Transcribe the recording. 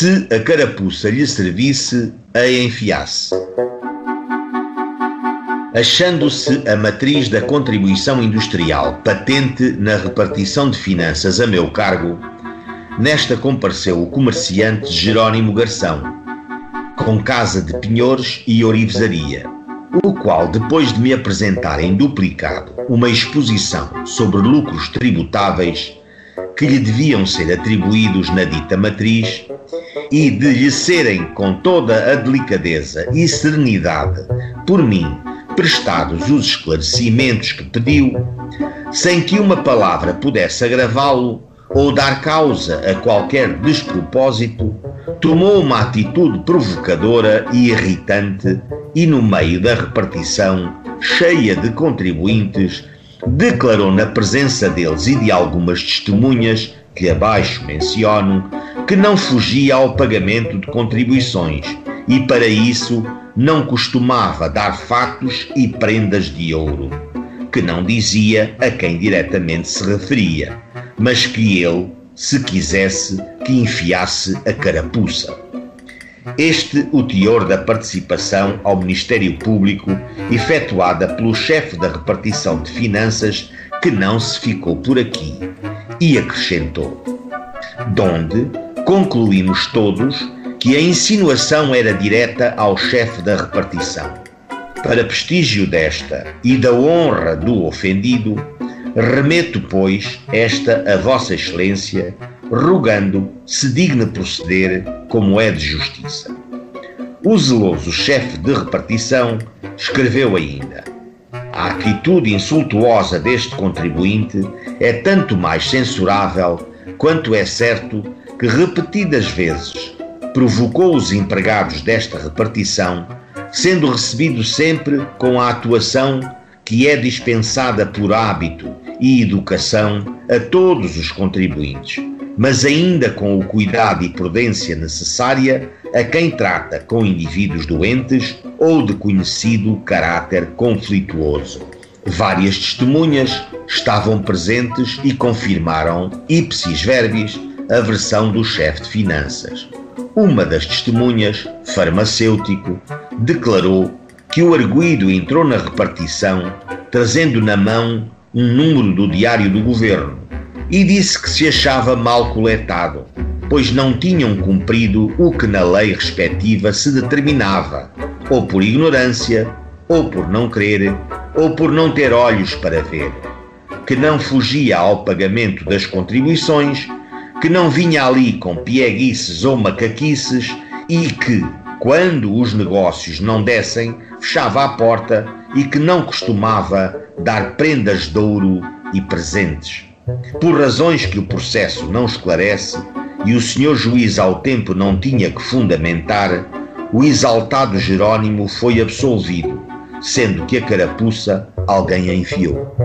se a carapuça lhe servisse, a enfiasse. Achando-se a matriz da contribuição industrial patente na repartição de finanças a meu cargo, nesta compareceu o comerciante Jerónimo Garção, com casa de penhores e orivesaria, o qual, depois de me apresentar em duplicado uma exposição sobre lucros tributáveis que lhe deviam ser atribuídos na dita matriz e de lhe serem com toda a delicadeza e serenidade por mim prestados os esclarecimentos que pediu, sem que uma palavra pudesse agravá-lo ou dar causa a qualquer despropósito, tomou uma atitude provocadora e irritante e, no meio da repartição, cheia de contribuintes, declarou na presença deles e de algumas testemunhas, que abaixo menciono, que não fugia ao pagamento de contribuições e, para isso, não costumava dar fatos e prendas de ouro, que não dizia a quem diretamente se referia, mas que ele, se quisesse, que enfiasse a carapuça. Este o teor da participação ao Ministério Público efetuada pelo chefe da repartição de finanças que não se ficou por aqui e acrescentou: Donde concluímos todos que a insinuação era direta ao chefe da repartição. Para prestígio desta e da honra do ofendido, remeto, pois, esta a Vossa Excelência, rogando se digne proceder como é de justiça. O zeloso chefe de repartição escreveu ainda: A atitude insultuosa deste contribuinte é tanto mais censurável quanto é certo que repetidas vezes provocou os empregados desta repartição, sendo recebido sempre com a atuação que é dispensada por hábito e educação a todos os contribuintes, mas ainda com o cuidado e prudência necessária a quem trata com indivíduos doentes ou de conhecido caráter conflituoso. Várias testemunhas estavam presentes e confirmaram, ipsis verbis, a versão do chefe de finanças. Uma das testemunhas, farmacêutico, declarou que o arguído entrou na repartição trazendo na mão um número do Diário do Governo e disse que se achava mal coletado, pois não tinham cumprido o que na lei respectiva se determinava, ou por ignorância, ou por não querer, ou por não ter olhos para ver, que não fugia ao pagamento das contribuições que não vinha ali com pieguices ou macaquices e que, quando os negócios não dessem, fechava a porta e que não costumava dar prendas de ouro e presentes. Por razões que o processo não esclarece e o senhor juiz ao tempo não tinha que fundamentar, o exaltado Jerônimo foi absolvido, sendo que a carapuça alguém a enfiou.